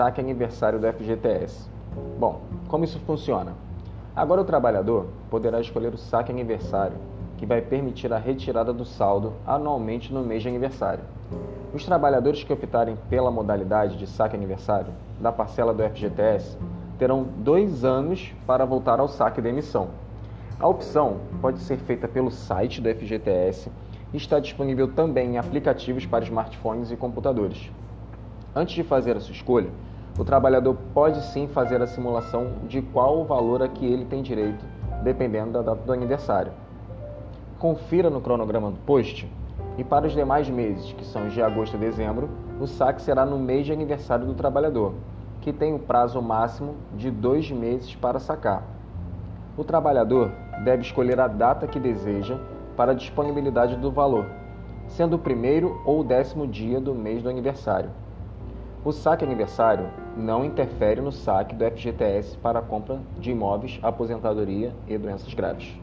saque aniversário do FGTS. Bom, como isso funciona? Agora o trabalhador poderá escolher o saque aniversário, que vai permitir a retirada do saldo anualmente no mês de aniversário. Os trabalhadores que optarem pela modalidade de saque aniversário da parcela do FGTS terão dois anos para voltar ao saque da emissão. A opção pode ser feita pelo site do FGTS e está disponível também em aplicativos para smartphones e computadores. Antes de fazer a sua escolha, o trabalhador pode sim fazer a simulação de qual o valor a que ele tem direito, dependendo da data do aniversário. Confira no cronograma do post e para os demais meses, que são de agosto a dezembro, o saque será no mês de aniversário do trabalhador, que tem o prazo máximo de dois meses para sacar. O trabalhador deve escolher a data que deseja para a disponibilidade do valor, sendo o primeiro ou décimo dia do mês do aniversário. O saque aniversário não interfere no saque do FGTS para a compra de imóveis, aposentadoria e doenças graves.